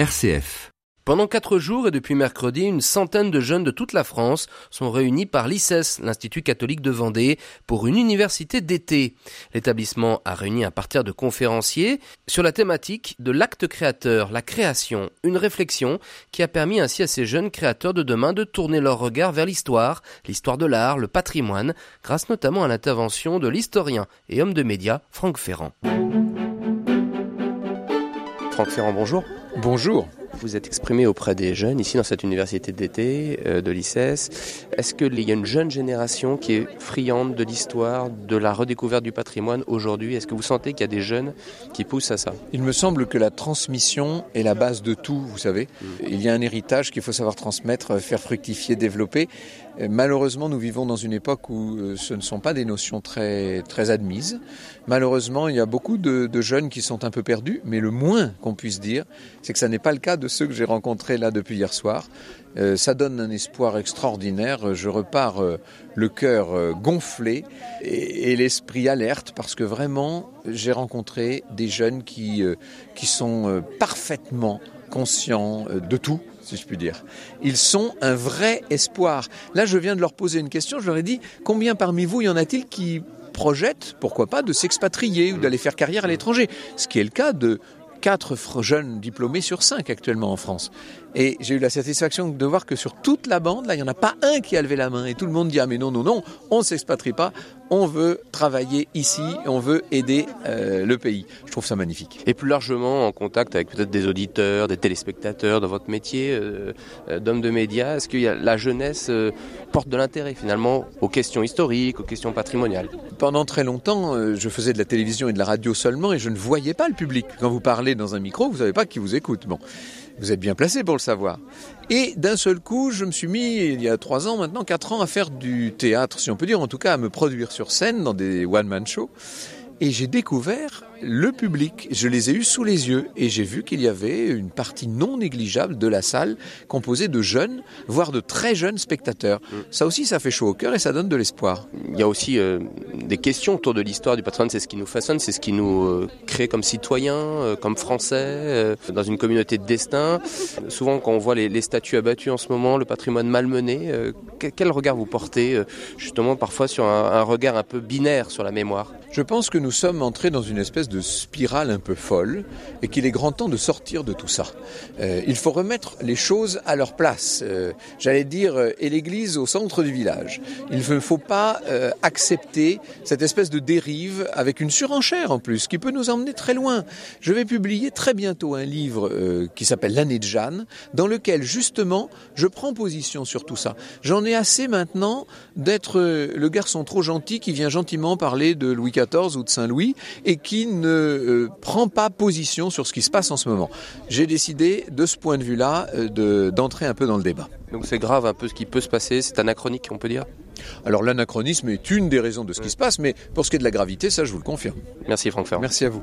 RCF. Pendant quatre jours et depuis mercredi, une centaine de jeunes de toute la France sont réunis par l'ICES, l'Institut catholique de Vendée, pour une université d'été. L'établissement a réuni à partir de conférenciers sur la thématique de l'acte créateur, la création, une réflexion qui a permis ainsi à ces jeunes créateurs de demain de tourner leur regard vers l'histoire, l'histoire de l'art, le patrimoine, grâce notamment à l'intervention de l'historien et homme de médias Franck Ferrand. Franck Ferrand, bonjour. Bonjour. Vous êtes exprimé auprès des jeunes ici dans cette université d'été euh, de l'ICES. Est-ce qu'il y a une jeune génération qui est friande de l'histoire, de la redécouverte du patrimoine aujourd'hui? Est-ce que vous sentez qu'il y a des jeunes qui poussent à ça? Il me semble que la transmission est la base de tout, vous savez. Mm. Il y a un héritage qu'il faut savoir transmettre, faire fructifier, développer. Euh, malheureusement, nous vivons dans une époque où euh, ce ne sont pas des notions très, très admises. Malheureusement, il y a beaucoup de, de jeunes qui sont un peu perdus, mais le moins qu'on puisse dire, c'est que ça n'est pas le cas de ceux que j'ai rencontrés là depuis hier soir. Euh, ça donne un espoir extraordinaire. Je repars euh, le cœur euh, gonflé et, l'esprit alerte parce que vraiment, j'ai rencontré des jeunes qui, qui sont parfaitement conscients de tout, si je puis dire. Ils sont un vrai espoir. Là, je viens de leur poser une question. Je leur ai dit combien parmi vous y en a-t-il qui projettent, pourquoi pas, de s'expatrier ou d'aller faire carrière à l'étranger? Ce qui est le cas de quatre jeunes diplômés sur cinq actuellement en France. Et j'ai eu la satisfaction de voir que sur toute la bande, là, il n'y en a pas un qui a levé la main. Et tout le monde dit, ah mais non, non, non, on ne s'expatrie pas, on veut travailler ici, on veut aider euh, le pays. Je trouve ça magnifique. Et plus largement, en contact avec peut-être des auditeurs, des téléspectateurs dans votre métier euh, d'homme de médias, est-ce que la jeunesse euh, porte de l'intérêt finalement aux questions historiques, aux questions patrimoniales? Pendant très longtemps, euh, je faisais de la télévision et de la radio seulement et je ne voyais pas le public. Quand vous parlez dans un micro, vous savez pas qui vous écoute. Bon. Vous êtes bien placé pour le savoir. Et d'un seul coup, je me suis mis, il y a trois ans maintenant, quatre ans, à faire du théâtre, si on peut dire, en tout cas à me produire sur scène dans des one-man shows. Et j'ai découvert le public. Je les ai eus sous les yeux et j'ai vu qu'il y avait une partie non négligeable de la salle composée de jeunes, voire de très jeunes spectateurs. Ça aussi, ça fait chaud au cœur et ça donne de l'espoir. Il y a aussi euh, des questions autour de l'histoire du patrimoine. C'est ce qui nous façonne, c'est ce qui nous euh, crée comme citoyens, euh, comme Français, dans une communauté de destin. Souvent, quand on voit les, les statues abattues en ce moment, le patrimoine malmené, quel regard vous portez euh, justement parfois sur un, regard un peu binaire sur la mémoire? Je pense que nous sommes entrés dans une espèce de spirale un peu folle et qu'il est grand temps de sortir de tout ça. Euh, il faut remettre les choses à leur place. Euh, J'allais dire, et l'église au centre du village. Il ne faut pas accepter cette espèce de dérive avec une surenchère en plus qui peut nous emmener très loin. Je vais publier très bientôt un livre qui s'appelle L'année de Jeanne, dans lequel justement je prends position sur tout ça. J'en ai assez maintenant d'être euh, le garçon trop gentil qui vient gentiment parler de Louis XIV ou de Saint-Louis et qui ne euh, prend pas position sur ce qui se passe en ce moment. J'ai décidé, de ce point de vue-là, euh, d'entrer un peu dans le débat. Donc c'est grave un peu ce qui peut se passer, c'est anachronique on peut dire? Alors l'anachronisme est une des raisons de ce qui se passe, mais pour ce qui est de la gravité, ça je vous le confirme. Merci Franck Ferrand. Merci à vous.